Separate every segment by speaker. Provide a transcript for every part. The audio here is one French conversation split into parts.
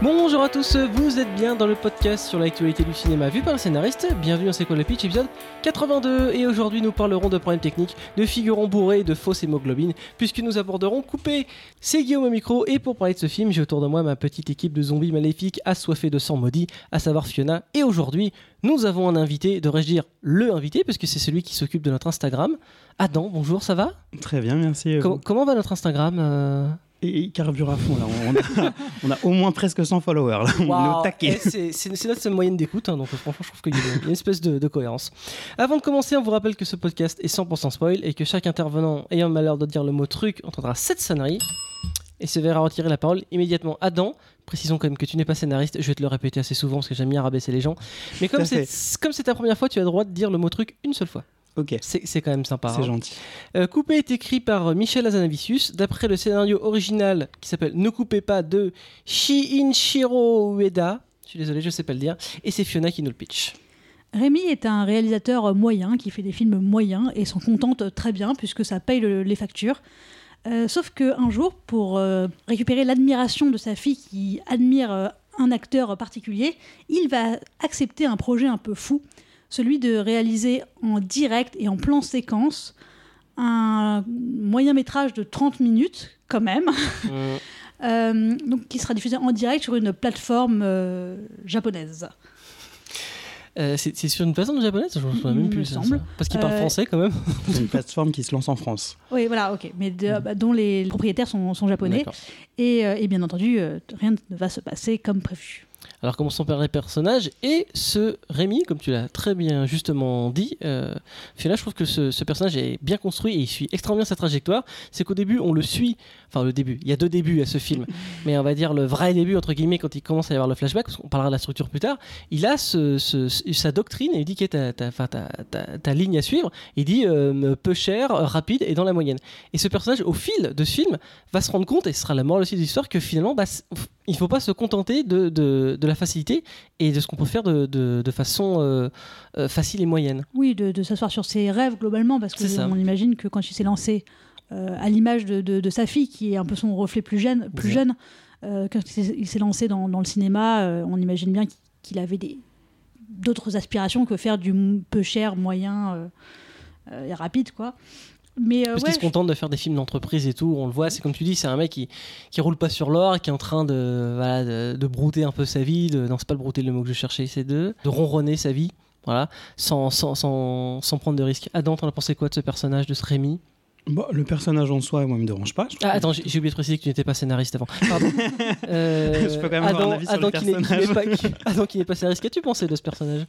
Speaker 1: Bonjour à tous, vous êtes bien dans le podcast sur l'actualité du cinéma vu par le scénariste. Bienvenue dans C'est quoi le pitch épisode 82 et aujourd'hui nous parlerons de problèmes techniques, de figurants bourrés, de fausses hémoglobines puisque nous aborderons Coupé. C'est Guillaume au micro et pour parler de ce film j'ai autour de moi ma petite équipe de zombies maléfiques assoiffés de sang maudit, à savoir Fiona et aujourd'hui nous avons un invité, devrais-je dire le invité puisque c'est celui qui s'occupe de notre Instagram. Adam, bonjour, ça va?
Speaker 2: Très bien, merci.
Speaker 1: Com- Comment va notre Instagram euh
Speaker 2: Et il carbure à fond là. On a, on a au moins presque 100 followers là. On est au taquet.
Speaker 1: Eh, C'est notre moyenne d'écoute, hein, donc franchement, je trouve qu'il y a une, espèce de, de cohérence. Avant de commencer, on vous rappelle que ce podcast est 100% spoil et que chaque intervenant ayant le malheur de dire le mot truc entendra 7 sonneries et se verra retirer la parole immédiatement. Adam, précisons quand même que tu n'es pas scénariste, je vais te le répéter assez souvent parce que j'aime bien rabaisser les gens. Mais comme c'est ta première fois, tu as le droit de dire le mot truc une seule fois.
Speaker 2: Ok,
Speaker 1: C'est quand même sympa.
Speaker 2: c'est
Speaker 1: hein.
Speaker 2: gentil.
Speaker 1: Euh, Coupé est écrit par euh, Michel Azanavicius, d'après le scénario original qui s'appelle Ne coupez pas de Shinichiro Ueda. Je suis désolé, je sais pas le dire. Et c'est Fiona qui nous le pitch.
Speaker 3: Rémi est un réalisateur moyen qui fait des films moyens et s'en contente très bien puisque ça paye le- les factures. Euh, sauf qu'un jour, pour euh, récupérer l'admiration de sa fille qui admire euh, un acteur particulier, il va accepter un projet un peu fou, celui de réaliser en direct et en plan séquence un moyen métrage de 30 minutes quand même, euh, donc qui sera diffusé en direct sur une plateforme euh, japonaise.
Speaker 1: Euh, c'est sur une plateforme japonaise? Je me souviens même
Speaker 3: Il
Speaker 1: plus. ça,
Speaker 3: semble.
Speaker 1: ça. Parce qu'il parle
Speaker 3: Euh,
Speaker 1: français quand même.
Speaker 2: C'est une plateforme qui se lance en France.
Speaker 3: Oui, voilà, ok, mais de- bah, dont les propriétaires sont, sont japonais. Et, euh, et bien entendu, euh, rien ne va se passer comme prévu.
Speaker 1: Alors commençons par les personnages et ce Rémi, comme tu l'as très bien justement dit, euh, Fiona, je trouve que ce, ce personnage est bien construit et il suit extrêmement bien sa trajectoire. C'est qu'au début on le suit, enfin le début, il y a deux débuts à ce film, mais on va dire le vrai début entre guillemets quand il commence à y avoir le flashback, parce qu'on parlera de la structure plus tard. Il a ce- ce- ce- sa doctrine et il dit que ta, ligne à suivre. Il dit euh, peu cher, rapide et dans la moyenne. Et ce personnage, au fil de ce film, va se rendre compte, et ce sera la morale aussi de l'histoire, que finalement, bah, il ne faut pas se contenter de, de, de la facilité et de ce qu'on peut faire de, de, de façon euh, euh, facile et moyenne.
Speaker 3: Oui, de, de s'asseoir sur ses rêves globalement, parce qu'on imagine que quand il s'est lancé euh, à l'image de, sa fille, qui est un peu son reflet plus jeune, plus jeune quand il s'est- lancé dans, dans le cinéma, on imagine bien qu'il- avait des d'autres aspirations que faire du peu cher, moyen et rapide, quoi. Mais euh,
Speaker 1: Parce
Speaker 3: ouais,
Speaker 1: qu'il se contente de faire des films d'entreprise et tout, on le voit, c'est comme tu dis, c'est un mec qui, qui roule pas sur l'or, qui est en train de, voilà, de, de brouter un peu sa vie, de, non c'est pas le brouter le mot que je cherchais, c'est de, de ronronner sa vie, voilà, sans, sans, sans, sans prendre de risques. Adam, t'en as pensé quoi de ce personnage, de ce Rémi?
Speaker 2: Bon, le personnage en soi, moi, me dérange pas.
Speaker 1: Ah, attends, j'ai oublié de préciser que tu n'étais pas scénariste avant. Pardon. Euh,
Speaker 2: Je peux quand même avoir un avis sur
Speaker 1: Adam
Speaker 2: le
Speaker 1: qui n'est
Speaker 2: personnage.
Speaker 1: pas- qui- Adam qui n'est pas scénariste, qu'as-tu pensé de ce personnage?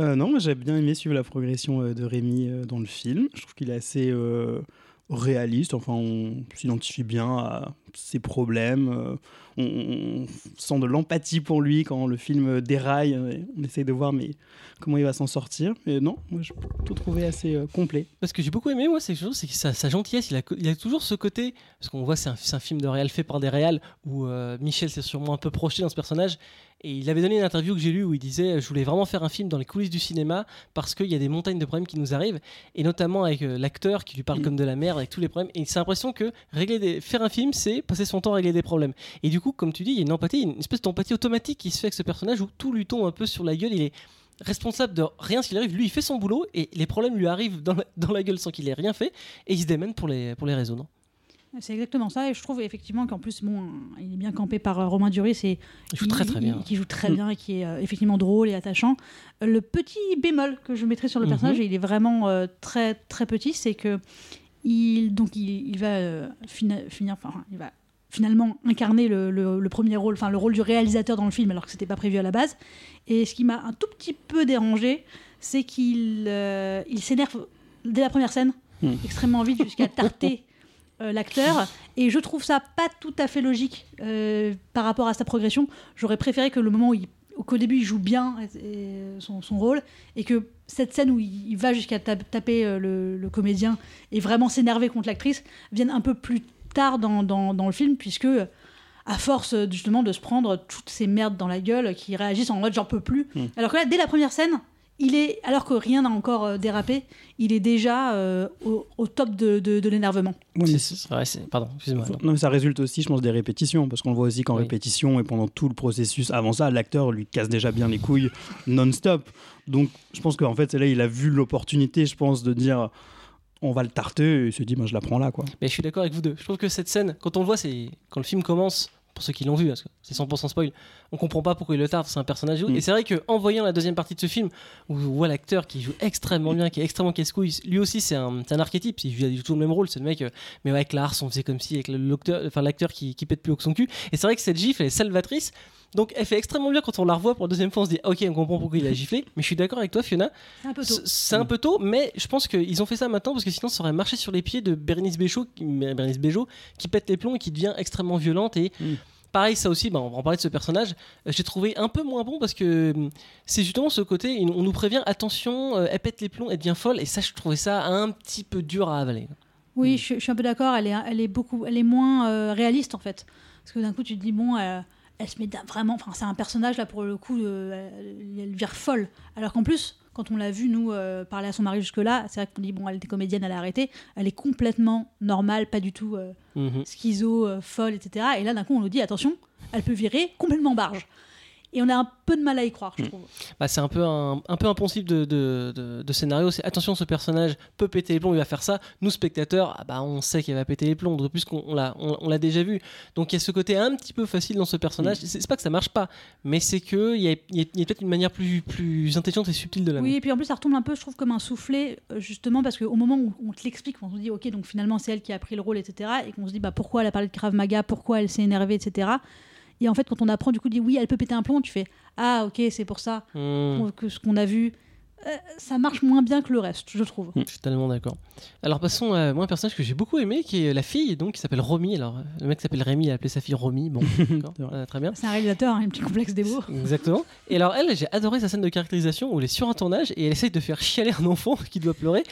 Speaker 2: Euh, non, moi j'ai bien aimé suivre la progression euh, de Rémi euh, dans le film. Je trouve qu'il est assez euh, réaliste. Enfin, on s'identifie bien à ses problèmes. euh, on, sent de l'empathie pour lui quand le film déraille. euh, on essaye de voir mais comment il va s'en sortir. Mais non, moi j'ai tout trouvé assez euh, complet.
Speaker 1: Parce que j'ai beaucoup aimé, moi, c'est c'est sa, gentillesse, il a, a toujours ce côté, parce qu'on voit, c'est un, film de réal fait par des réals, où Michel s'est sûrement un peu projeté dans ce personnage, et il avait donné une interview que j'ai lue où il disait, je voulais vraiment faire un film dans les coulisses du cinéma, parce qu'il y a des montagnes de problèmes qui nous arrivent, et notamment avec euh, l'acteur qui lui parle comme de la merde, avec tous les problèmes, et c'est l'impression que régler faire un film, c'est passer son temps à régler des problèmes. Et du coup, comme tu dis, il y a une empathie, une espèce d'empathie automatique qui se fait avec ce personnage, où tout lui tombe un peu sur la gueule, il est responsable de rien s'il arrive. Lui, il fait son boulot et les problèmes lui arrivent dans la, dans la gueule sans qu'il ait rien fait et il se démène pour les, pour les résoudre.
Speaker 3: C'est exactement ça, et je trouve effectivement qu'en plus, bon, il est bien campé par euh, Romain Duris, et
Speaker 1: Il joue très très bien.
Speaker 3: Qui joue très bien et qui est euh, effectivement drôle et attachant. Le petit bémol que je mettrais sur le
Speaker 1: Mhm.
Speaker 3: personnage, et il est vraiment euh, très très petit, c'est que il donc il, il va euh, finir, enfin il va finalement incarner le, le- le premier rôle, enfin le rôle du réalisateur dans le film, alors que c'était pas prévu à la base. Et ce qui m'a un tout petit peu dérangé, c'est qu'il il s'énerve dès la première scène,
Speaker 2: Hmm.
Speaker 3: extrêmement vite jusqu'à tarter euh, l'acteur. Et je trouve ça pas tout à fait logique euh, par rapport à sa progression. J'aurais préféré que le moment où il qu'au début il joue bien euh, son, son rôle et que cette scène où il, va jusqu'à ta- taper le, le comédien et vraiment s'énerver contre l'actrice vienne un peu plus tard dans, dans- dans le film puisque à force justement de se prendre toutes ces merdes dans la gueule qui réagissent en mode j'en peux plus
Speaker 2: Mm.
Speaker 3: alors que là dès la première scène il est, alors que rien n'a encore euh, dérapé, il est déjà euh, au, au top de, de- de l'énervement.
Speaker 2: Ouais, mais
Speaker 1: C'est- c'est vrai, c'est- pardon, excuse-moi.
Speaker 2: Non, mais ça résulte aussi, je pense, des répétitions, parce qu'on le voit aussi qu'en
Speaker 1: Oui.
Speaker 2: répétition et pendant tout le processus, avant ça, l'acteur lui casse déjà bien les couilles non-stop. Donc, je pense qu'en fait, c'est là, il a vu l'opportunité, je pense, de dire on va le tarter, et il se dit, ben, je la prends là, quoi.
Speaker 1: Mais je suis d'accord avec vous deux. Je trouve que cette scène, quand on le voit, c'est quand le film commence, pour ceux qui l'ont vu, parce que c'est 100% spoil, on comprend pas pourquoi il le tarde, c'est un personnage. et tout.
Speaker 2: Mm.
Speaker 1: Et c'est vrai qu'en voyant la deuxième partie de ce film, où on voit l'acteur qui joue extrêmement bien, qui est extrêmement casse-couille, lui aussi c'est un, archétype, il joue toujours le même rôle, c'est le mec, euh, mais avec Lars, on faisait comme si, avec le- l'acteur enfin, l'acteur qui, qui pète plus haut que son cul. Et c'est vrai que cette gifle, elle est salvatrice. Donc elle fait extrêmement bien quand on la revoit pour la deuxième fois, on se dit, ok, on comprend pourquoi il a giflé. Mais je suis d'accord avec toi, Fiona,
Speaker 3: C'est un peu tôt.
Speaker 1: c'est c'est un peu tôt, mais je pense qu'ils ont fait ça maintenant parce que sinon ça aurait marché sur les pieds de Bérénice Bejo, qui pète les plombs et qui devient extrêmement violente. Et
Speaker 2: Mm.
Speaker 1: Pareil, ça aussi, bah, on va en parler de ce personnage. euh, J'ai trouvé un peu moins bon parce que hum, c'est justement ce côté, on nous prévient, attention, euh, elle pète les plombs, elle devient folle. Et ça, je trouvais ça un petit peu dur à avaler.
Speaker 3: Oui,
Speaker 2: Mm.
Speaker 3: je, je suis un peu d'accord. Elle est, elle est beaucoup, elle est moins euh, réaliste en fait, parce que d'un coup tu te dis bon, euh, elle se met vraiment. Enfin, c'est un personnage là pour le coup, euh, elle, elle vire folle. Alors qu'en plus, quand on l'a vu nous euh, parler à son mari jusque là, c'est vrai qu'on dit bon, elle était comédienne, elle a arrêté. Elle est complètement normale, pas du tout euh,
Speaker 1: Mhm.
Speaker 3: schizo, euh, folle, etc. Et là d'un coup on nous dit attention, elle peut virer complètement barge. Et on a un peu de mal à y croire, je
Speaker 2: Mm.
Speaker 3: trouve.
Speaker 1: Bah, c'est un peu un, un peu un principe de, de, de- de scénario. C'est attention, ce personnage peut péter les plombs, il va faire ça. Nous, spectateurs, ah bah, on sait qu'il va péter les plombs, d'autant plus qu'on on l'a on, on l'a déjà vu. Donc il y a ce côté un petit peu facile dans ce personnage. C'est c'est pas que ça marche pas, mais c'est qu'il y a, il y a- il y a peut-être une manière plus, plus intelligente et subtile de la
Speaker 3: Oui, et puis en plus, ça retombe un peu, je trouve, comme un soufflet, euh, justement, parce qu'au moment où on te l'explique, on se dit, ok, donc finalement, c'est elle qui a pris le rôle, etc., et qu'on se dit, bah, pourquoi elle a parlé de Krav Maga, pourquoi elle s'est énervée, etc. Et en fait, quand on apprend, du coup, dit, oui, elle peut péter un plomb, tu fais, ah, ok, c'est pour ça
Speaker 1: Hmm.
Speaker 3: que ce qu'on a vu, ça marche moins bien que le reste, je trouve.
Speaker 1: Je suis tellement d'accord. Alors passons à moi un personnage que j'ai beaucoup aimé, qui est la fille, donc qui s'appelle Romy. Alors le mec s'appelle Rémi, il a appelé sa fille Romy. Bon, euh, très bien.
Speaker 3: C'est un réalisateur, hein, un petit complexe des mots.
Speaker 1: Exactement. Et alors elle, j'ai adoré sa scène de caractérisation où elle est sur un tournage et elle essaye de faire chialer un enfant qui doit pleurer.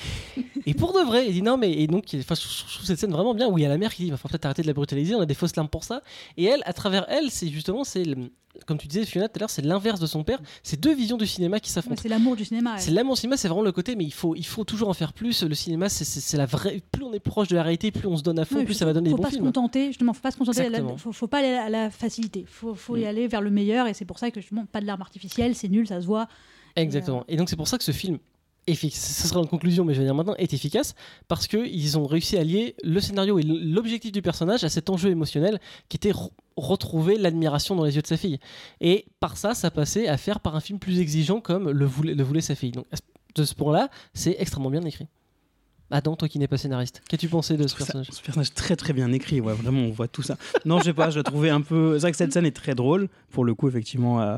Speaker 1: Et pour de vrai, elle dit non mais et donc enfin, je trouve cette scène vraiment bien où il y a la mère qui dit il va falloir peut-être arrêter de la brutaliser, on a des fausses larmes pour ça. Et elle, à travers elle, c'est justement c'est comme tu disais Fiona tout à l'heure, c'est l'inverse de son père. C'est deux visions du cinéma qui s'affrontent.
Speaker 3: c'est l'amour du cinéma.
Speaker 1: C'est l'amour au cinéma, c'est vraiment le côté, mais il faut, il faut toujours en faire plus. Le cinéma, c'est- la vraie. Plus on est proche de la réalité, plus on se donne à fond, plus ça va donner
Speaker 3: faut
Speaker 1: des bons
Speaker 3: pas se
Speaker 1: films.
Speaker 3: contenter, justement, faut pas se contenter,
Speaker 1: Exactement.
Speaker 3: faut, faut pas aller à la facilité, faut, faut y
Speaker 1: Mm.
Speaker 3: aller vers le meilleur, et c'est pour ça que justement, pas de l'arme artificielle, c'est nul, ça se voit.
Speaker 1: Exactement. Et donc c'est pour ça que ce film, ce sera en conclusion, mais je vais dire maintenant, est efficace parce que ils ont réussi à lier le scénario et l'objectif du personnage à cet enjeu émotionnel qui était re- retrouver l'admiration dans les yeux de sa fille. Et par ça, ça passait à faire par un film plus exigeant comme le voulait, le voulait sa fille. Donc de ce point-là, c'est extrêmement bien écrit. Adam, toi qui n'es pas scénariste, qu'as-tu pensé de ce
Speaker 2: ça-
Speaker 1: personnage?
Speaker 2: ce personnage très très bien écrit, ouais, vraiment on voit tout ça. Non, je sais pas, je la trouvais un peu. C'est vrai que cette scène est très drôle, pour le coup, effectivement, euh,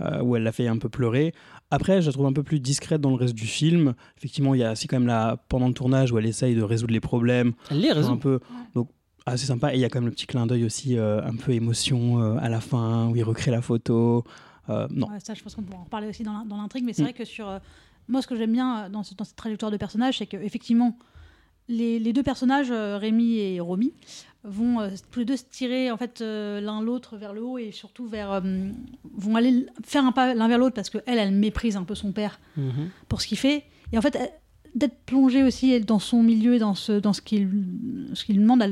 Speaker 2: euh, où elle l'a fait un peu pleurer. Après, je la trouve un peu plus discrète dans le reste du film. Effectivement, il y a aussi quand même là, pendant le tournage où elle essaye de résoudre les problèmes,
Speaker 1: Elle les
Speaker 2: un
Speaker 1: raison.
Speaker 2: peu. Donc, c'est sympa. Et il y a quand même le petit clin d'œil aussi, euh, un peu émotion euh, à la fin, où il recrée la photo. Euh, non.
Speaker 3: Ouais, ça, je pense qu'on pourra en reparler aussi dans l'in- dans l'intrigue, mais c'est
Speaker 2: Mm.
Speaker 3: vrai que sur. euh, moi, ce que j'aime bien dans, ce- dans cette trajectoire de personnages, c'est qu'effectivement, les, les deux personnages, euh, Rémi et Romy, vont euh, tous les deux se tirer en fait euh, l'un l'autre vers le haut et surtout vers euh, vont aller faire un pas l'un vers l'autre parce que elle elle méprise un peu son père
Speaker 1: Mhm.
Speaker 3: pour ce qu'il fait et en fait d'être plongée aussi dans son milieu et dans ce dans ce qu'il ce qu'il demande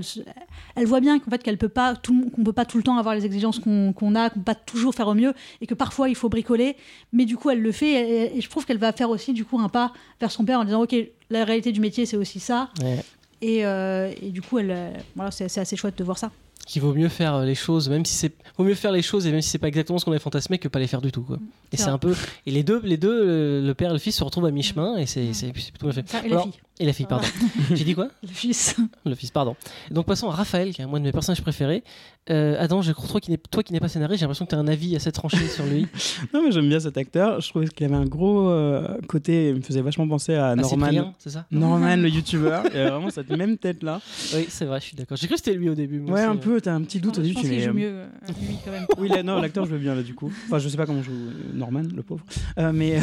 Speaker 3: elle, voit bien qu'en fait qu'elle peut pas tout qu'on peut pas tout le temps avoir les exigences qu'on a qu'on peut pas toujours faire au mieux et que parfois il faut bricoler mais du coup elle le fait et, et je trouve qu'elle va faire aussi du coup un pas vers son père en disant ok la réalité du métier c'est aussi ça
Speaker 1: Ouais.
Speaker 3: Et, euh, et du coup elle euh, voilà c'est assez chouette de voir ça
Speaker 1: qu'il vaut mieux faire les choses, même si c'est vaut mieux faire les choses et même si c'est pas exactement ce qu'on avait fantasmé que pas les faire du tout. Quoi. Et
Speaker 3: C'est
Speaker 1: un peu et les deux, les deux, le, père et le fils se retrouvent à mi chemin et c'est plutôt bien fait.
Speaker 3: Enfin, et la
Speaker 1: Alors,
Speaker 3: fille
Speaker 1: Et la fille, pardon. J'ai dit quoi
Speaker 3: le fils
Speaker 1: Le fils, pardon. Donc passons à Raphaël, qui est un de mes personnages préférés. Euh, Adam, je crois toi qui n'es toi qui n'es pas scénariste, j'ai l'impression que tu as un avis assez tranché sur lui.
Speaker 2: Non, mais j'aime bien cet acteur. Je trouvais qu'il avait un gros euh, côté. Il me faisait vachement penser à
Speaker 1: Ah,
Speaker 2: Norman.
Speaker 1: Cyprien, c'est ça
Speaker 2: Norman, le youtubeur. Il avait vraiment cette même tête-là.
Speaker 1: Oui, c'est vrai, je suis d'accord. J'ai cru que c'était lui au début. moi
Speaker 2: Ouais, un peu. T'as un petit doute au
Speaker 3: je
Speaker 2: début.
Speaker 3: pense
Speaker 2: tu
Speaker 3: qu'il joue
Speaker 2: euh,
Speaker 3: mieux euh, lui quand même
Speaker 2: Oui, non, l'acteur joue bien là du coup. Enfin, je sais pas comment joue Norman, le pauvre. Euh, mais,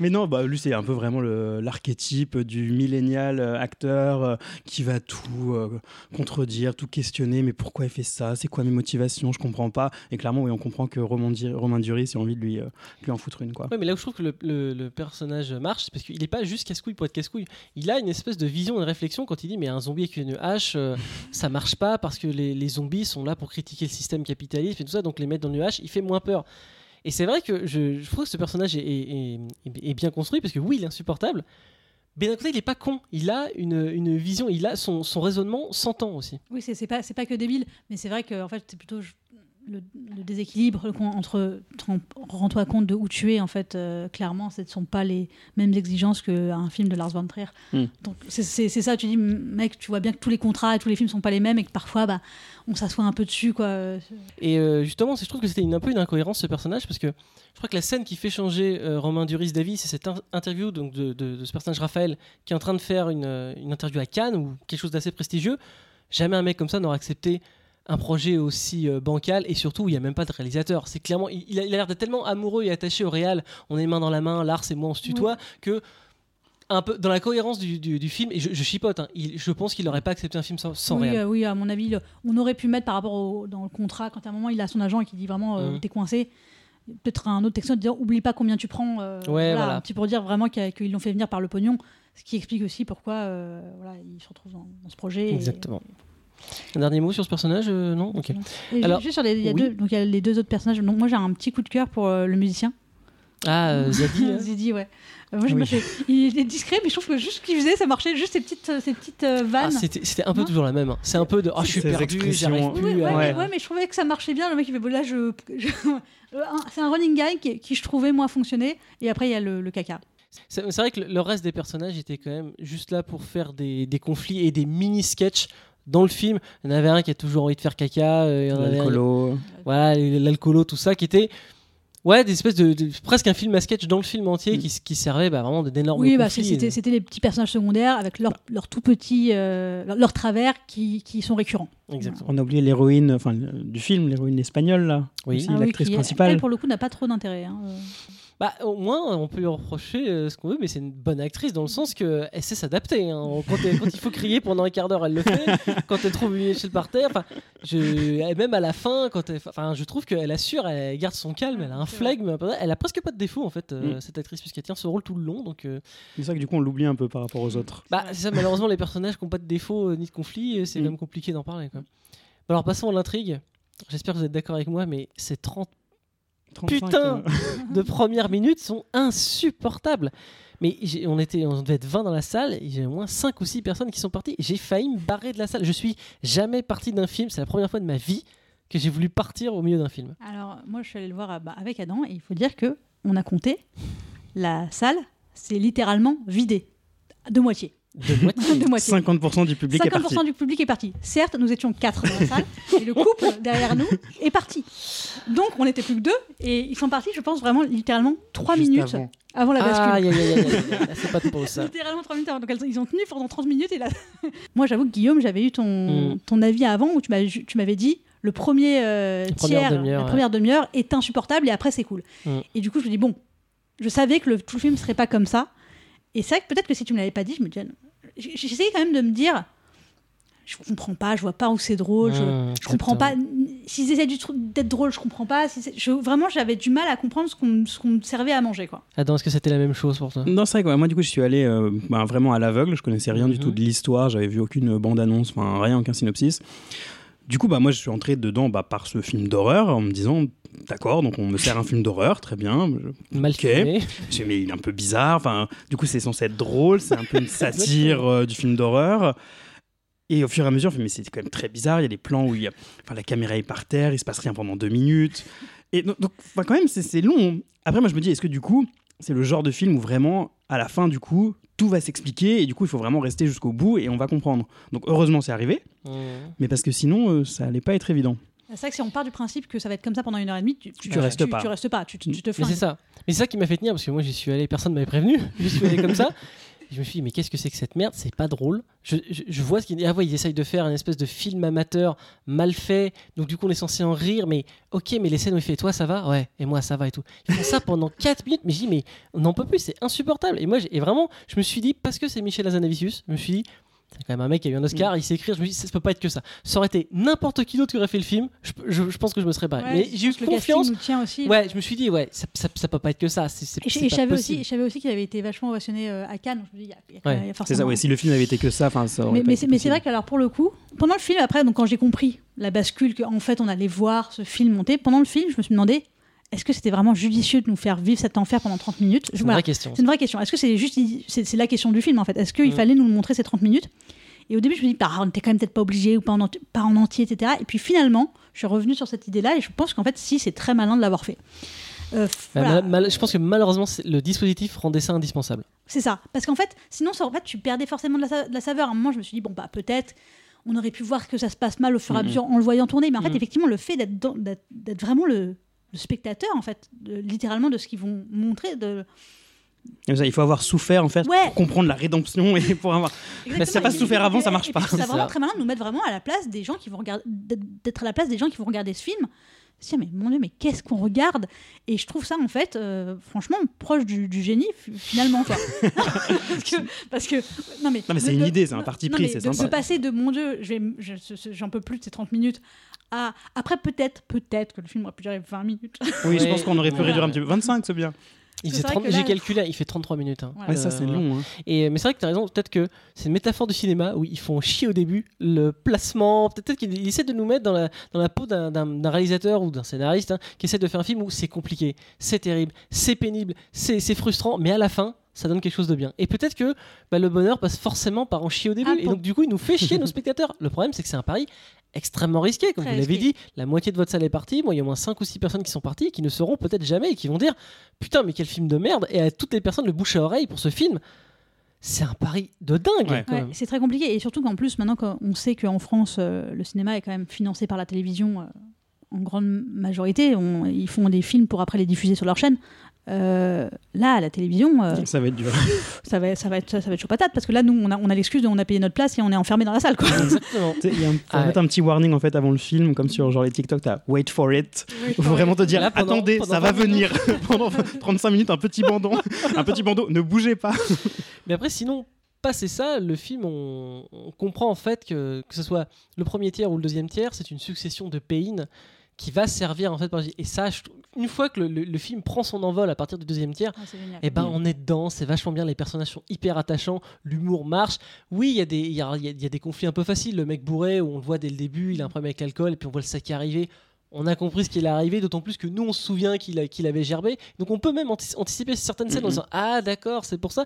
Speaker 2: mais non, bah, lui c'est un peu vraiment le- l'archétype du millénial euh, acteur euh, qui va tout euh, contredire, tout questionner. Mais pourquoi il fait ça? C'est quoi mes motivations? Je comprends pas. Et clairement, oui, on comprend que Romain, Romain Duris a envie de lui, lui en foutre une. Quoi.
Speaker 1: Ouais, mais là où je trouve que le, personnage marche, c'est parce qu'il n'est pas juste casse-couille pour être casse-couille. Il a une espèce de vision, une réflexion quand il dit Mais un zombie avec une hache, euh, ça marche pas parce que les, zombies sont là pour critiquer le système capitaliste et tout ça, donc les mettre dans une hache, il fait moins peur. Et c'est vrai que je, trouve que ce personnage est- est bien construit parce que oui, il est insupportable. Mais d'un côté, il est pas con. Il a une, une vision, il a son, son raisonnement s'entend aussi.
Speaker 3: Oui, c'est pas, pas que débile, mais c'est vrai que en fait, c'est plutôt le, le déséquilibre entre. Rends-toi compte de où tu es, en fait, euh, clairement, ce ne sont pas les mêmes exigences qu'un film de Lars von Trier.
Speaker 2: Mm.
Speaker 3: Donc, c'est- ça, tu dis, mec, tu vois bien que tous les contrats et tous les films sont pas les mêmes et que parfois, bah, on s'assoit un peu dessus, quoi.
Speaker 1: Et euh, justement, c'est- je trouve que c'était une- un peu une incohérence ce personnage parce que je crois que la scène qui fait changer euh, Romain Duris d'avis, c'est cette in- interview donc, de, de- de ce personnage Raphaël qui est en train de faire une, euh, une interview à Cannes ou quelque chose d'assez prestigieux. Jamais un mec comme ça n'aurait accepté un projet aussi euh, bancal et surtout où il n'y a même pas de réalisateur. C'est clairement, il, il a l'air d'être tellement amoureux et attaché au réal, on est main dans la main, Lars et moi on se tutoie, que un peu dans la cohérence du, du- du film, et je, je chipote, hein, il- je pense qu'il n'aurait pas accepté un film sans, sans
Speaker 3: oui,
Speaker 1: réal.
Speaker 3: euh, oui, à mon avis, le- on aurait pu mettre par rapport au, dans le contrat, quand à un moment il a son agent et qui dit vraiment euh,
Speaker 1: Mhm.
Speaker 3: t'es coincé, peut-être un autre texte dire oublie pas combien tu prends. euh,
Speaker 1: voilà.
Speaker 3: Un petit pour dire vraiment qu'ils l'ont fait venir par le pognon, ce qui explique aussi pourquoi euh, voilà, il se retrouve dans, dans ce projet. et-
Speaker 1: Exactement. Un dernier mot sur ce personnage euh, Non Ok.
Speaker 3: Et
Speaker 1: Alors,
Speaker 3: juste sur les, il y a
Speaker 1: oui.
Speaker 3: deux, donc il y a les deux autres personnages. Donc moi j'ai un petit coup de cœur pour euh, le musicien.
Speaker 1: Ah, euh, hein.
Speaker 3: Zidi, ouais. Euh, moi, je me
Speaker 2: Oui.
Speaker 3: fais- il est discret, mais je trouve que juste ce qu'il faisait, ça marchait. Juste ces petites, euh, ces petites euh,
Speaker 1: Ah,
Speaker 3: vannes.
Speaker 1: c'était c'était un peu
Speaker 3: Non.
Speaker 1: toujours la même. hein. C'est un peu de oh, je suis perdu, j'arrive
Speaker 3: Oui,
Speaker 1: plus.
Speaker 3: oui, ouais,
Speaker 1: à-
Speaker 3: mais, ouais, mais je trouvais que ça marchait bien. Le mec, il fait bon, là, je, c'est un running guy qui, qui, je trouvais moi fonctionnait. Et après, il y a le, le caca.
Speaker 1: C'est vrai que le- reste des personnages était quand même juste là pour faire des, des conflits et des mini-sketchs dans le film. Il y en avait un qui a toujours envie de faire caca, euh, avait un-
Speaker 2: L'alcoolo.
Speaker 1: voilà, l'alcoolo, tout ça, qui était ouais, des espèces de, de- presque un film à sketch dans le film entier
Speaker 2: Mm.
Speaker 1: qui, servait bah, vraiment d'énormes
Speaker 3: Oui, bah, c'était c'était les petits personnages secondaires avec leurs leur tout petits, euh, leurs leurs travers qui, qui sont récurrents.
Speaker 1: Exactement.
Speaker 2: On a oublié l'héroïne enfin, du film, l'héroïne espagnole, là.
Speaker 1: Oui.
Speaker 3: Ah oui,
Speaker 2: l'actrice
Speaker 3: qui,
Speaker 2: principale.
Speaker 3: Elle, pour le coup, n'a pas trop d'intérêt. hein, euh.
Speaker 1: Bah, au moins, on peut lui reprocher euh, ce qu'on veut, mais c'est une bonne actrice dans le sens qu'elle sait s'adapter. hein. Quand, elle- quand il faut crier pendant un quart d'heure, elle le fait. quand elle trouve une échelle par terre, enfin, je, et même à la fin, quand elle, enfin, je trouve qu'elle assure, elle garde son calme, elle a un
Speaker 3: C'est vrai.
Speaker 1: flegme, elle a presque pas de défaut en fait, euh,
Speaker 2: Mm.
Speaker 1: cette actrice, puisqu'elle tient ce rôle tout le long. Donc, euh,
Speaker 2: C'est ça que du coup, on l'oublie un peu par rapport aux autres.
Speaker 1: bah, c'est ça, malheureusement, les personnages qui n'ont pas de défaut euh, ni de conflit, euh, c'est
Speaker 2: Mm.
Speaker 1: même compliqué d'en parler. Quoi. Bon, alors, passons à l'intrigue. J'espère que vous êtes d'accord avec moi, mais ces 30
Speaker 2: 35,
Speaker 1: Putain
Speaker 2: euh,
Speaker 1: de premières minutes sont insupportables. Mais j'ai- on, était, on devait être 20 dans la salle, et j'ai au moins 5 ou 6 personnes qui sont parties. J'ai failli me barrer de la salle. Je suis jamais parti d'un film, c'est la première fois de ma vie que j'ai voulu partir au milieu d'un film.
Speaker 3: Alors, moi, je suis allée le voir à- bah, avec Adam et il faut dire que on a compté. La salle, c'est littéralement vidé. De moitié.
Speaker 1: De moitié.
Speaker 3: de moitié.
Speaker 2: 50% du public est parti.
Speaker 3: 50% du public est parti. Certes, nous étions quatre dans la salle et le couple derrière nous est parti. Donc, on n'était plus que deux et ils sont partis, je pense, vraiment littéralement trois
Speaker 2: Juste
Speaker 3: minutes
Speaker 2: avant.
Speaker 3: avant la bascule.
Speaker 1: Ah, aïe, aïe, aïe, aïe, aïe. C'est pas trop ça.
Speaker 3: Littéralement 3 minutes avant. Donc ils ont tenu pendant 30 minutes. Et là... Moi, j'avoue que Guillaume, j'avais eu ton,
Speaker 1: Mm.
Speaker 3: ton avis avant où tu m'as- tu m'avais dit le premier euh, tiers, la
Speaker 1: ouais.
Speaker 3: première demi-heure est insupportable et après c'est cool.
Speaker 1: Mm.
Speaker 3: Et du coup, je me dis bon, je savais que le, tout le film serait pas comme ça. Et c'est vrai que peut-être que si tu me l'avais pas dit, je me disais, j'essayais quand même de me dire, je comprends pas, je vois pas où c'est drôle, je, je comprends pas. S'ils essaient d'être drôle, je comprends pas. Si c'est- je, vraiment, j'avais du mal à comprendre ce qu'on ce qu'on me servait à manger, quoi.
Speaker 1: Adam, est-ce que c'était la même chose pour toi?
Speaker 2: Non, c'est vrai que ouais, moi du coup je suis allé euh, bah, vraiment à l'aveugle, je connaissais rien du
Speaker 1: Mhm.
Speaker 2: tout de l'histoire, j'avais vu aucune bande-annonce, enfin rien, aucun synopsis. Du coup, bah, moi je suis entré dedans bah, par ce film d'horreur en me disant d'accord, donc on me sert un film d'horreur, très bien.
Speaker 1: Mal
Speaker 2: Ok.
Speaker 1: filmé.
Speaker 2: Mais il est un peu bizarre, enfin, du coup c'est censé être drôle, c'est un peu une satire euh, du film d'horreur. Et au fur et à mesure, je me dis, mais c'est quand même très bizarre. Il y a des plans où il y a, enfin, la caméra est par terre, il se passe rien pendant deux minutes. Et donc, donc, enfin, quand même, c'est long. Après, moi, je me dis, est-ce que du coup, c'est le genre de film où vraiment, à la fin, du coup, tout va s'expliquer et du coup, il faut vraiment rester jusqu'au bout et on va comprendre. Donc, heureusement, c'est arrivé,
Speaker 1: Mmh.
Speaker 2: mais parce que sinon, euh, ça allait pas être évident.
Speaker 3: C'est vrai que si on part du principe que ça va être comme ça pendant une heure et demie, tu,
Speaker 2: Tu restes pas.
Speaker 3: Tu restes pas, tu, tu- tu te
Speaker 1: Mais
Speaker 3: flingues.
Speaker 1: c'est ça. Mais c'est ça qui m'a fait tenir parce que moi j'y suis allé, personne ne m'avait prévenu. J'y suis allé comme ça. Je me suis dit, mais qu'est-ce que c'est que cette merde? C'est pas drôle. Je, je- vois ce qu'ils ah ouais, ils essayent de faire une espèce de film amateur mal fait. Donc du coup, on est censé en rire, mais ok, mais les scènes où il fait, toi, ça va? Ouais, et moi, ça va et tout. Ils font ça pendant 4 minutes, mais je dis, mais on n'en peut plus, c'est insupportable. Et moi, et vraiment, je me suis dit, parce que c'est Michel Azanavicius, je me suis dit, c'est quand même un mec qui a eu un Oscar, il sait écrire. Je me suis dit, ça peut pas être que ça. Ça aurait été n'importe qui d'autre qui aurait fait le film, je, je- je pense que je me serais pas.
Speaker 3: Ouais,
Speaker 1: mais j'ai eu confiance.
Speaker 3: nous tient aussi.
Speaker 1: Ouais, je me suis dit, ouais, ça, ça, ça peut pas être que ça.
Speaker 3: Et je, et savais aussi, qu'il avait été vachement ovationné euh, à Cannes. Je me dis, il y a, il y a quand
Speaker 1: Ouais,
Speaker 2: C'est ça, ouais. Si le film avait été que ça, enfin, ça aurait
Speaker 3: Mais, mais c'est vrai que alors pour le coup, pendant le film, après, donc quand j'ai compris la bascule qu'en fait on allait voir ce film monter, pendant le film, je me suis demandé est-ce que c'était vraiment judicieux de nous faire vivre cet enfer pendant 30 minutes
Speaker 1: C'est une
Speaker 3: voilà.
Speaker 1: vraie question.
Speaker 3: C'est une vraie question. Est-ce que c'est juste c'est c'est la question du film en fait? Est-ce qu'il
Speaker 1: Mm.
Speaker 3: fallait nous le montrer ces 30 minutes? Et au début, je me dis bah, on était quand même peut-être pas obligé ou pas en, enti- pas en entier, etc. Et puis finalement, je suis revenue sur cette idée-là et je pense qu'en fait, si c'est très malin de l'avoir fait. Euh,
Speaker 1: Bah,
Speaker 3: voilà.
Speaker 1: mal- mal- je pense que malheureusement, le dispositif rendait ça indispensable.
Speaker 3: C'est ça. Parce qu'en fait, sinon, ça, en fait, tu perdais forcément de la, sa- de la saveur. À un moment, je me suis dit, bon, bah, peut-être, on aurait pu voir que ça se passe mal au fur et à mesure en le voyant tourner. Mais en fait,
Speaker 1: Mhm.
Speaker 3: effectivement, le fait d'être vraiment le, le spectateur, en fait, de- littéralement de ce qu'ils vont montrer. De...
Speaker 2: Il faut avoir souffert en fait
Speaker 3: Ouais.
Speaker 2: pour comprendre la rédemption et pour avoir.
Speaker 3: Exactement.
Speaker 2: si t'as pas souffert avant, ça marche
Speaker 3: et
Speaker 2: pas.
Speaker 3: C'est vraiment
Speaker 1: ça.
Speaker 3: très malin de nous mettre vraiment à la place des gens qui vont regarder, d'être à la place des gens qui vont regarder ce film. Dire, mais mon Dieu, mais qu'est-ce qu'on regarde? Et je trouve ça, en fait, euh, franchement, proche du, du génie, fi- finalement. quoi. parce, que, parce que. Non, mais,
Speaker 2: Non, mais c'est une idée, c'est un parti pris, c'est
Speaker 3: de,
Speaker 2: sympa.
Speaker 3: de passer de mon Dieu, je- j'en peux plus de ces 30 minutes, à. Après, peut-être, peut-être que le film aurait pu durer 20 minutes.
Speaker 2: Oui, je pense qu'on aurait pu réduire un petit peu. 25, c'est bien.
Speaker 1: Il
Speaker 3: C'est
Speaker 1: faisait
Speaker 3: vrai
Speaker 1: 30
Speaker 3: que là-
Speaker 1: J'ai calculé, il fait 33 minutes. hein.
Speaker 3: Voilà.
Speaker 2: Ouais, ça, c'est
Speaker 1: Euh,
Speaker 2: long. hein.
Speaker 1: Et, mais c'est vrai que tu as raison, peut-être que c'est une métaphore du cinéma où ils font chier au début le placement. Peut-être qu'ils essaient de nous mettre dans la, dans la peau d'un- réalisateur ou d'un scénariste hein, qui essaie de faire un film où c'est compliqué, c'est terrible, c'est pénible, c'est c'est frustrant, mais à la fin, ça donne quelque chose de bien. Et peut-être que bah, le bonheur passe forcément par en chier au début.
Speaker 3: Ah,
Speaker 1: et donc, du coup, il nous fait chier nos spectateurs. Le problème, c'est que c'est un pari extrêmement risqué. Comme
Speaker 3: Très
Speaker 1: vous l'avez dit, la moitié de votre salle est partie. Moi, il y a au moins 5 ou 6 personnes qui sont parties et qui ne seront peut-être jamais et qui vont dire Putain, mais quel film de merde Et à toutes les personnes, le bouche à oreille pour ce film. C'est un pari de dingue.
Speaker 2: Ouais.
Speaker 1: quand
Speaker 3: Ouais,
Speaker 1: même.
Speaker 3: c'est très compliqué. Et surtout qu'en plus, maintenant qu'on sait qu'en France, euh, le cinéma est quand même financé par la télévision euh, en grande majorité, on- ils font des films pour après les diffuser sur leur chaîne. Euh, là, à la télévision, euh,
Speaker 2: Ça va être dur.
Speaker 3: ça, va, ça, va être, ça va être chaud patate parce que là, nous, on a, on a l'excuse de on a payé notre place et on est enfermé dans la salle. Quoi.
Speaker 1: Exactement.
Speaker 2: Il y a un,
Speaker 1: Ah ouais.
Speaker 2: mettre un petit warning en fait avant le film, comme sur genre les TikTok, t'as wait for it. Il faut vraiment te dire
Speaker 1: Là, pendant-
Speaker 2: attendez,
Speaker 1: pendant
Speaker 2: ça va
Speaker 1: 20 minutes.
Speaker 2: venir. Pendant 35 minutes, un petit bandeau, un petit bandeau, ne bougez pas.
Speaker 1: Mais après, sinon, passer ça, le film, on, on comprend en fait que que ce soit le premier tiers ou le deuxième tiers, c'est une succession de pain qui va servir en fait. par- Et ça, je une fois que le, le- le film prend son envol à partir du deuxième tiers,
Speaker 3: Ah, génial.
Speaker 1: eh ben, on est dedans, c'est vachement bien, les personnages sont hyper attachants, l'humour marche. Oui, il y, a des- il y a, il y a- il y a des conflits un peu faciles. Le mec bourré, où on le voit dès le début, il a un problème avec l'alcool, et puis on voit le sac arriver. On a compris ce qui est arrivé, d'autant plus que nous, on se souvient qu'il a- qu'il avait gerbé. Donc on peut même anti- anticiper certaines scènes en
Speaker 2: Mhm.
Speaker 1: disant Ah, d'accord, c'est pour ça.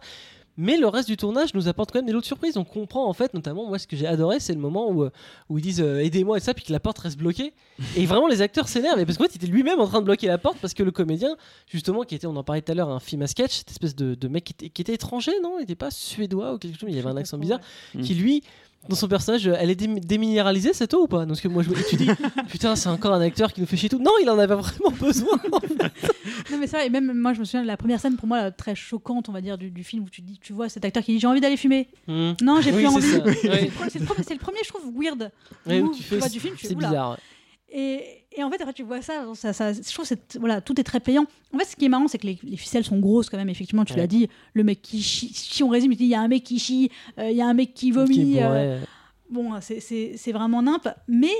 Speaker 1: Mais le reste du tournage nous apporte quand même des lots de surprises. On comprend en fait, notamment, moi, ce que j'ai adoré, c'est le moment où, euh, où ils disent euh, aidez-moi et ça, puis que la porte reste bloquée. Et vraiment, les acteurs s'énervent. Et parce qu'en fait, il était lui-même en train de bloquer la porte parce que le comédien, justement, qui était, on en parlait tout à l'heure, un film à sketch, cette espèce de, de mec qui était, qui était étranger, non? Il n'était pas suédois ou quelque chose, mais il avait un accent bizarre,
Speaker 2: ouais.
Speaker 1: qui lui. Dans son personnage, elle est dé- déminéralisée cette eau ou pas? Parce que moi, je, tu dis, putain, c'est encore un acteur qui nous fait chier tout. Non, il en avait vraiment besoin.
Speaker 3: Non, mais vrai, et même moi, je me souviens de la première scène pour moi très choquante, on va dire, du, du film où tu, dis, tu vois cet acteur qui dit J'ai envie d'aller fumer.
Speaker 1: Hmm.
Speaker 3: Non, j'ai
Speaker 1: Oui,
Speaker 3: plus envie.
Speaker 1: ça.
Speaker 3: C'est le pre- c'est le, premier- c'est le premier, je trouve, weird.
Speaker 1: Ouais, où
Speaker 3: Où
Speaker 1: tu fais,
Speaker 3: vois du film, tu
Speaker 1: c'est bizarre.
Speaker 3: Et, et en fait, après, tu vois ça, ça, ça- je trouve que voilà, tout est très payant. En fait, ce qui est marrant, c'est que les, les ficelles sont grosses quand même. Effectivement, tu
Speaker 1: Ouais.
Speaker 3: l'as dit, le mec qui chie. Si on résume, il y a un mec qui chie, euh, il y a un mec qui vomit.
Speaker 1: Qui
Speaker 3: euh, bon, c'est vraiment nimp. Mais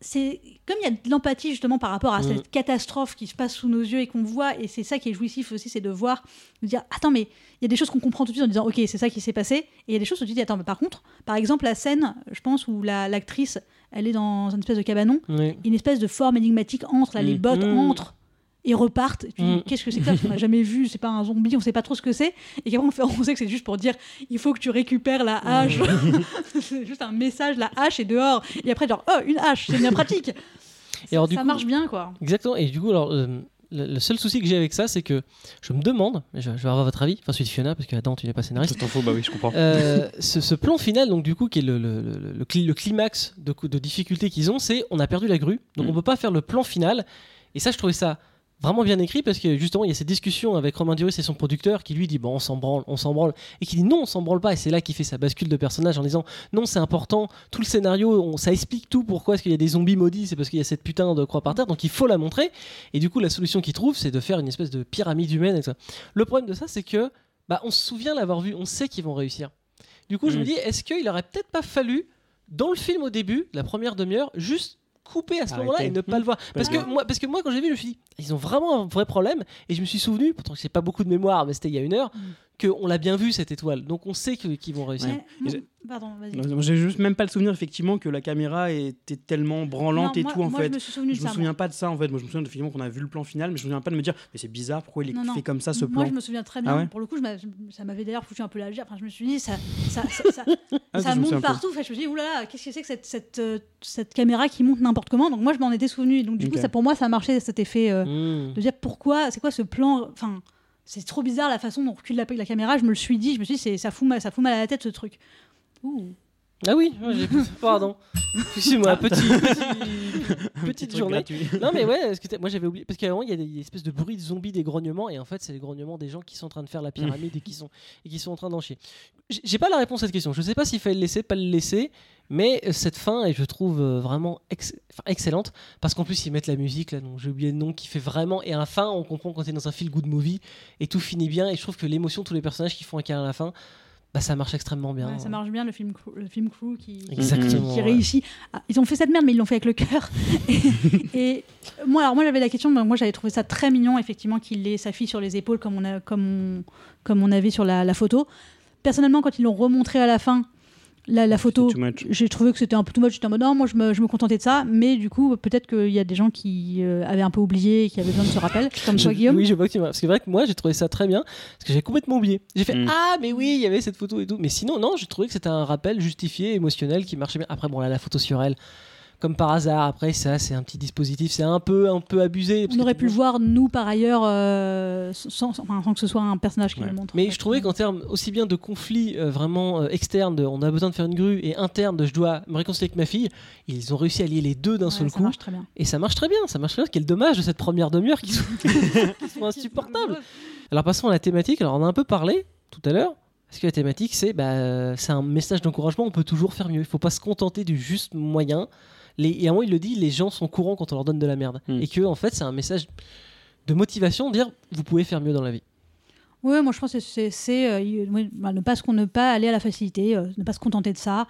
Speaker 3: c'est comme il y a de l'empathie justement par rapport à
Speaker 1: Mm.
Speaker 3: cette catastrophe qui se passe sous nos yeux et qu'on voit. Et c'est ça qui est jouissif aussi, c'est de voir, de dire attends, mais il y a des choses qu'on comprend tout de suite en disant ok, c'est ça qui s'est passé. Et il y a des choses où tu dis attends, mais par contre, par exemple, la scène, je pense, où la- l'actrice, elle est dans une espèce de cabanon une espèce de forme énigmatique entre, là, les
Speaker 2: Mm.
Speaker 3: bottes
Speaker 1: Mm.
Speaker 3: entrent et repartent. Et puis,
Speaker 1: Mm.
Speaker 3: qu'est-ce que c'est que ça Parce qu'on n'a jamais vu, c'est pas un zombie, on sait pas trop ce que c'est. Et qu'après, on, fait- on sait que c'est juste pour dire il faut que tu récupères la hache. c'est juste un message la hache est dehors. Et après, genre, oh, une hache, c'est bien pratique.
Speaker 1: Et alors, du
Speaker 3: ça
Speaker 1: coup-
Speaker 3: marche bien, quoi.
Speaker 1: Exactement. Et du coup, alors, euh, le, le seul souci que j'ai avec ça, c'est que je me demande, je, je vais avoir votre avis, enfin celui de Fiona, parce que Adam, tu n'es pas scénariste.
Speaker 2: t'en faut, bah oui, je comprends.
Speaker 1: Euh, ce, ce plan final, donc du coup, qui est le, le- le- le cli- le climax de, de difficulté qu'ils ont, c'est on a perdu la grue, donc
Speaker 2: Mm.
Speaker 1: on peut pas faire le plan final. Et ça, je trouvais ça vraiment bien écrit parce que justement il y a cette discussion avec Romain Duris et son producteur qui lui dit bon on s'en branle, on s'en branle et qui dit non on s'en branle pas et c'est là qu'il fait sa bascule de personnage en disant non c'est important tout le scénario on- ça explique tout pourquoi est-ce qu'il y a des zombies maudits c'est parce qu'il y a cette putain de croix par terre donc il faut la montrer et du coup la solution qu'il trouve c'est de faire une espèce de pyramide humaine et tout ça. Le problème de ça c'est que bah on se souvient l'avoir vu on sait qu'ils vont réussir du coup je
Speaker 2: Mm.
Speaker 1: me dis est-ce qu'il aurait peut-être pas fallu dans le film au début la première demi-heure juste couper à ce moment-là et ne pas le voir parce que moi parce que moi quand j'ai vu je me suis dit ils ont vraiment un vrai problème et je me suis souvenu pourtant que c'est pas beaucoup de mémoire mais c'était il y a une heure
Speaker 3: Mm.
Speaker 1: Qu'on l'a bien vu cette étoile donc on sait que- qu'ils vont réussir
Speaker 3: Ouais, Pardon, vas-y.
Speaker 2: J'ai juste même pas le souvenir effectivement que la caméra était tellement branlante
Speaker 3: Non,
Speaker 2: et
Speaker 3: moi-
Speaker 2: tout en
Speaker 3: moi,
Speaker 2: fait.
Speaker 3: Je me suis souvenu
Speaker 2: Je
Speaker 3: de
Speaker 2: me
Speaker 3: ça.
Speaker 2: souviens pas de ça en fait. Moi je me souviens effectivement qu'on a vu le plan final, mais je me souviens pas de me dire mais c'est bizarre pourquoi il est
Speaker 3: Non, non.
Speaker 2: fait comme ça ce plan.
Speaker 3: Moi, je me souviens très bien.
Speaker 2: Ah ouais
Speaker 3: Pour le coup, je ça m'avait d'ailleurs foutu un peu la gerbe. Enfin, je me suis dit, ça, ça, ça, ça-
Speaker 2: Ah,
Speaker 3: ça monte partout. Enfin, je me suis dit, oulala, qu'est-ce que c'est que cette, cette, euh, cette caméra qui monte n'importe comment? Donc, moi, je m'en étais souvenu. Donc, du coup, ça, pour moi, ça a marché cet effet euh,
Speaker 1: Mmh.
Speaker 3: de dire pourquoi, c'est quoi ce plan? Enfin, c'est trop bizarre la façon dont recule la, caméra. Je me le suis dit, je me suis dit, ça fout, ça fout mal à la tête ce truc. Ouh.
Speaker 1: Ah oui j'ai- pardon. Excusez-moi petit, petit- petite journée.
Speaker 2: gratuit.
Speaker 1: non mais ouais parce que moi j'avais oublié parce moment il y a des, espèces de bruits de zombies des grognements et en fait c'est les grognements des gens qui sont en train de faire la pyramide et qui sont et qui sont en train d'en chier. J'ai pas la réponse à cette question. Je sais pas s'il fallait le laisser pas le laisser mais euh, cette fin et je trouve euh, vraiment ex- excellente parce qu'en plus ils mettent la musique là donc j'ai oublié le nom qui fait vraiment et à la fin on comprend quand t'es dans un feel good movie et tout finit bien et je trouve que l'émotion tous les personnages qui font un câlin à la fin bah ça marche extrêmement bien
Speaker 3: Ouais, ça marche bien le film, crew- le film crew qui,
Speaker 1: exactement
Speaker 3: qui
Speaker 1: ouais.
Speaker 3: réussit. Ah, ils ont fait cette merde, mais ils l'ont fait avec le cœur. et, et moi, alors moi, j'avais la question. Moi, j'avais trouvé ça très mignon, effectivement, qu'il ait sa fille sur les épaules, comme on a, comme on, comme on avait sur la, la photo. Personnellement, quand ils l'ont remontré à la fin, la, la photo, j'ai trouvé que c'était un peu too much. J'étais en mode non, moi, je me, je me contentais de ça. Mais du coup, peut-être qu'il y a des gens qui euh, avaient un peu oublié et qui avaient besoin de ce rappel, comme toi,
Speaker 1: Je-
Speaker 3: Guillaume.
Speaker 1: Oui, je vois que tu m'as- Parce que c'est vrai que moi, j'ai trouvé ça très bien. Parce que j'ai complètement oublié. J'ai fait
Speaker 2: Mm.
Speaker 1: Ah, mais oui, il y avait cette photo et tout. Mais sinon, non, j'ai trouvé que c'était un rappel justifié, émotionnel, qui marchait bien. Après, bon, là, la photo sur elle, comme par hasard, après, ça, c'est un petit dispositif. C'est un peu, un peu abusé.
Speaker 3: On aurait pu le voir, nous, par ailleurs, euh, sans, sans- enfin, sans que ce soit un personnage qui
Speaker 2: Ouais.
Speaker 3: le montre. en
Speaker 1: Mais
Speaker 3: fait.
Speaker 1: je trouvais qu'en termes aussi bien de conflits euh, vraiment euh, externes, de on a besoin de faire une grue, et internes, de je dois me réconcilier avec ma fille, ils ont réussi à lier les deux d'un
Speaker 3: Ouais,
Speaker 1: seul
Speaker 3: ça
Speaker 1: coup.
Speaker 3: marche très bien.
Speaker 1: Et ça marche très bien, ça marche très bien. Quel dommage de cette première demi-heure qui soit, qui soit insupportable. Alors passons à la thématique. Alors on a un peu parlé tout à l'heure. Parce que la thématique, c'est bah, un message d'encouragement. On peut toujours faire mieux. Il faut pas se contenter du juste moyen. Les, et à un moment, il le dit les gens sont courants quand on leur donne de la merde.
Speaker 2: Mm.
Speaker 1: Et que, en fait, c'est un message de motivation de dire vous pouvez faire mieux dans la vie.
Speaker 3: Oui, moi je pense que c'est euh, bah, ne pas se ne pas aller à la facilité, euh, ne pas se contenter de ça,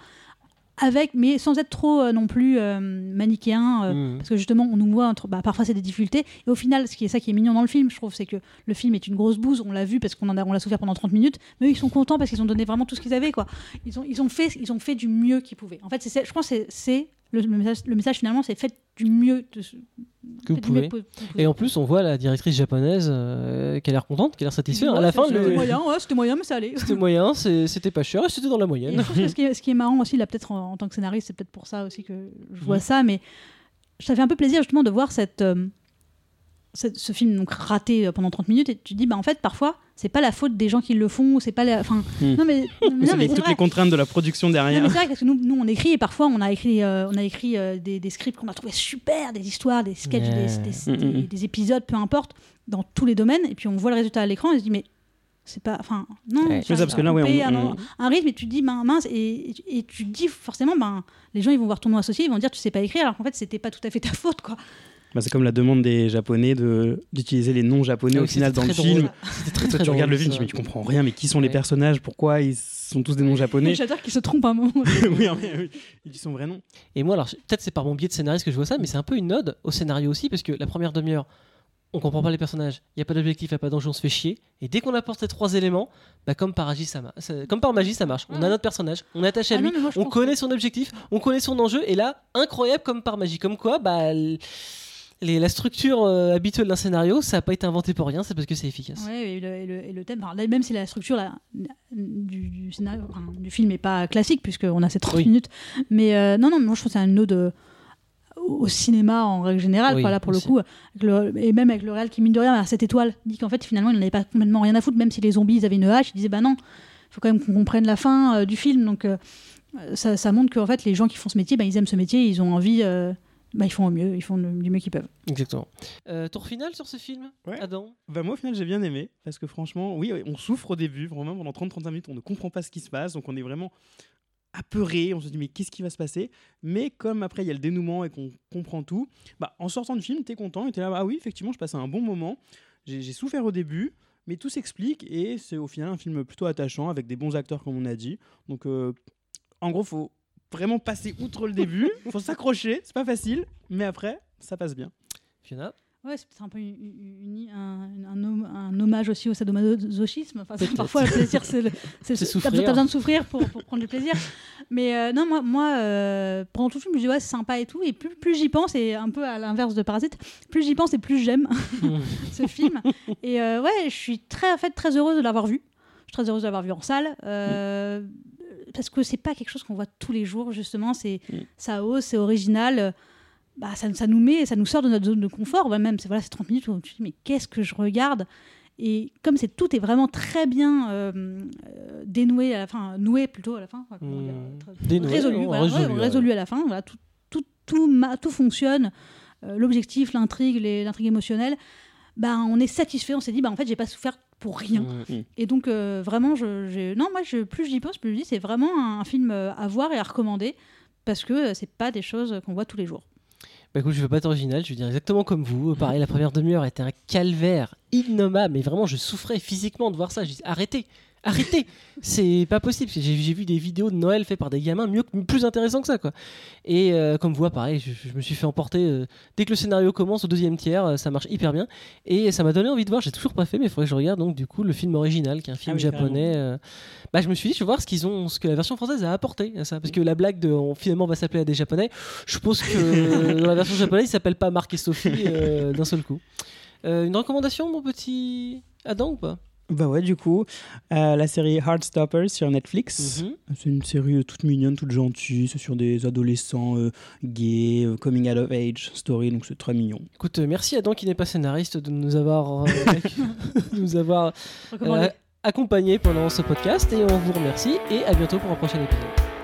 Speaker 3: avec mais sans être trop euh, non plus euh, manichéen. euh,
Speaker 1: Mm.
Speaker 3: Parce que justement, on nous voit, entre- bah, parfois c'est des difficultés. Et au final, ce qui est ça qui est mignon dans le film, je trouve, c'est que le film est une grosse bouse. On l'a vu parce qu'on on l'a souffert pendant 30 minutes. Mais eux, ils sont contents parce qu'ils ont donné vraiment tout ce qu'ils avaient. Quoi. Ils, ont, ils, ont fait, ils ont fait du mieux qu'ils pouvaient. En fait, c'est, je pense que c'est le, le message, le message finalement, c'est faites du mieux de
Speaker 1: Que vous
Speaker 3: mieux
Speaker 1: pouvez. Et en plus, on voit la directrice japonaise euh, qui a l'air contente, qui a l'air satisfaite.
Speaker 3: Ouais,
Speaker 1: à la fin,
Speaker 3: c'était
Speaker 1: le-
Speaker 3: moyen, ouais, c'était moyen, mais ça allait.
Speaker 1: c'était moyen, c'était pas cher, et c'était dans la moyenne.
Speaker 3: je que ce, qui est, ce qui est marrant aussi, là, peut-être en, en tant que scénariste, c'est peut-être pour ça aussi que je vois
Speaker 1: Mhm.
Speaker 3: ça, mais ça fait un peu plaisir justement de voir cette, euh, cette- ce film donc raté euh, pendant 30 minutes et tu te dis, bah en fait, parfois, c'est pas la faute des gens qui le font, c'est pas la. Enfin,
Speaker 2: Mhm.
Speaker 3: non, mais,
Speaker 2: Mais
Speaker 3: non,
Speaker 2: toutes
Speaker 3: vrai.
Speaker 2: les contraintes de la production derrière.
Speaker 3: c'est vrai parce que nous, nous on écrit et parfois on a écrit, euh, on a écrit euh, des, des scripts qu'on a trouvé super, des histoires, des sketchs,
Speaker 1: Yeah.
Speaker 3: des, des-
Speaker 2: Mm, mm,
Speaker 3: des- des épisodes, peu importe, dans tous les domaines. Et puis on voit le résultat à l'écran et on se dit mais c'est pas, enfin non,
Speaker 1: Ouais.
Speaker 2: ça, parce que là, ouais,
Speaker 3: couper
Speaker 2: on-
Speaker 3: un,
Speaker 2: on-
Speaker 3: un rythme et tu te dis ben, mince et tu te dis forcément ben les gens ils vont voir ton nom associé, ils vont dire tu sais pas écrire alors qu'en fait c'était pas tout à fait ta faute quoi.
Speaker 2: Bah, c'est comme la demande des Japonais de d'utiliser les noms japonais
Speaker 1: Ah
Speaker 2: au final dans le
Speaker 1: très
Speaker 2: film.
Speaker 1: C'était très
Speaker 2: tu regardes le film, tu dis, mais tu comprends rien, mais qui sont les personnages? Pourquoi ils sont tous des noms japonais?
Speaker 3: J'adore qu'ils se trompent un moment.
Speaker 2: Oui, mais oui, ils disent son vrai nom.
Speaker 1: Et moi, alors, peut-être c'est par mon biais de scénariste que je vois ça, mais c'est un peu une ode au scénario aussi, parce que la première demi-heure, on comprend pas les personnages, il n'y a pas d'objectif, il n'y a pas d'enjeu, on se fait chier. Et dès qu'on apporte ces trois éléments, bah, comme, par magie, ça comme par magie, ça marche. On a notre personnage, on est attaché à
Speaker 3: Ah
Speaker 1: lui,
Speaker 3: non, moi,
Speaker 1: on connaît son objectif, on connaît son enjeu, et là, incroyable comme par magie. Comme quoi, bah, l- les- la structure euh, habituelle d'un scénario, ça n'a pas été inventé pour rien, c'est parce que c'est efficace.
Speaker 3: Ouais, et, le, et le- et le thème, enfin, là, même si la structure là, du, du scénario, enfin, du film n'est pas classique, puisqu'on a ces 30
Speaker 1: Oui.
Speaker 3: minutes, mais euh, non, non, moi je trouve que c'est une ode euh, au cinéma en règle générale,
Speaker 1: Oui,
Speaker 3: quoi, là pour
Speaker 1: aussi.
Speaker 3: le coup, le- et même avec le réel qui, mine de rien, à cette étoile, dit qu'en fait finalement il n'en avait pas complètement rien à foutre, même si les zombies ils avaient une hache, il disait bah non, il faut quand même qu'on comprenne la fin euh, du film, donc euh, ça, ça montre qu'en fait les gens qui font ce métier, bah, ils aiment ce métier, ils ont envie. Bah, ils font au mieux, ils font le- du mieux qu'ils peuvent.
Speaker 1: Exactement. Euh, tour final sur ce film
Speaker 2: Ouais.
Speaker 1: Adam
Speaker 2: Bah moi au final j'ai bien aimé parce que franchement oui on souffre au début vraiment pendant 30-35 minutes on ne comprend pas ce qui se passe donc on est vraiment apeuré on se dit mais qu'est-ce qui va se passer? Mais comme après il y a le dénouement et qu'on comprend tout bah en sortant du film t'es content et t'es là ah oui effectivement je passais un bon moment j'ai j'ai souffert au début mais tout s'explique et c'est au final un film plutôt attachant avec des bons acteurs comme on a dit donc euh, en gros faut vraiment passer outre le début faut s'accrocher c'est pas facile mais après ça passe bien
Speaker 1: Fiona
Speaker 3: Ouais, c'est peut-être un peu une- une- une- un, un un hommage aussi au sadomasochisme. Enfin, parfois, le plaisir, c'est le- c'est- t'as
Speaker 1: souffrir.
Speaker 3: besoin, t'as besoin de souffrir pour, pour prendre du plaisir. Mais euh, non, moi, moi euh, pendant tout le film, je me dis ouais, c'est sympa et tout. Et plus, plus j'y pense, et un peu à l'inverse de Parasite, plus j'y pense et plus j'aime ce film. Et euh, ouais, je suis très, en fait, très heureuse de l'avoir vu. Je suis très heureuse de l'avoir vu en salle. euh, Parce que c'est pas quelque chose qu'on voit tous les jours, justement. C'est
Speaker 2: Mm.
Speaker 3: ça ose, c'est original. Bah, ça, ça nous met, ça nous sort de notre zone de confort. Ouais, même, c'est voilà, c'est 30 minutes où tu te dis, mais qu'est-ce que je regarde? Et comme c'est tout est vraiment très bien euh, euh, dénoué à la fin, noué plutôt à la fin. enfin, comment dire, très-
Speaker 1: Dénoué,
Speaker 3: résolu, voilà,
Speaker 1: résolu,
Speaker 3: ouais,
Speaker 1: ouais.
Speaker 3: résolu à la fin. Voilà, tout, tout, tout, ma- tout fonctionne. Euh, L'objectif, l'intrigue, l'intrigue émotionnelle. Bah, on est satisfait. On s'est dit, bah, en fait, j'ai pas souffert pour rien.
Speaker 1: Mm.
Speaker 3: Et donc, euh, vraiment, je, j'ai- non, moi, je, plus j'y pense, plus je dis, c'est vraiment un, un film euh, à voir et à recommander parce que euh, c'est pas des choses qu'on voit tous les jours.
Speaker 1: Bah écoute, je veux pas être original, je veux dire exactement comme vous. Pareil, la première demi-heure était un calvaire innommable, mais vraiment, je souffrais physiquement de voir ça. Je dis, arrêtez, arrêtez, c'est pas possible. J'ai vu des vidéos de Noël faites par des gamins mieux, plus intéressants que ça, quoi. Et euh, comme vous, pareil, je, je me suis fait emporter euh, dès que le scénario commence au deuxième tiers, euh, ça marche hyper bien. Et ça m'a donné envie de voir. J'ai toujours pas fait, mais il faudrait que je regarde donc du coup le film original, qui est un film
Speaker 2: oui,
Speaker 1: japonais. bah, je me suis dit, je vais voir ce qu'ils ont, ce que la version française a apporté à ça, parce que la blague de on, finalement on va s'appeler à des japonais. Je suppose que dans la version japonaise, il s'appelle pas Marc et Sophie d'un seul coup. Une recommandation, mon petit Adam ou pas?
Speaker 2: Bah ouais, du coup, euh, la série Heartstoppers sur Netflix.
Speaker 1: Mhm.
Speaker 2: C'est une série euh, toute mignonne, toute gentille. C'est sur des adolescents euh, gays, euh, coming out of age story, donc c'est très mignon.
Speaker 1: Écoute, euh, merci Adam qui n'est pas scénariste de nous avoir, euh, de nous avoir euh, accompagnés pendant ce podcast et on vous remercie et à bientôt pour un prochain épisode.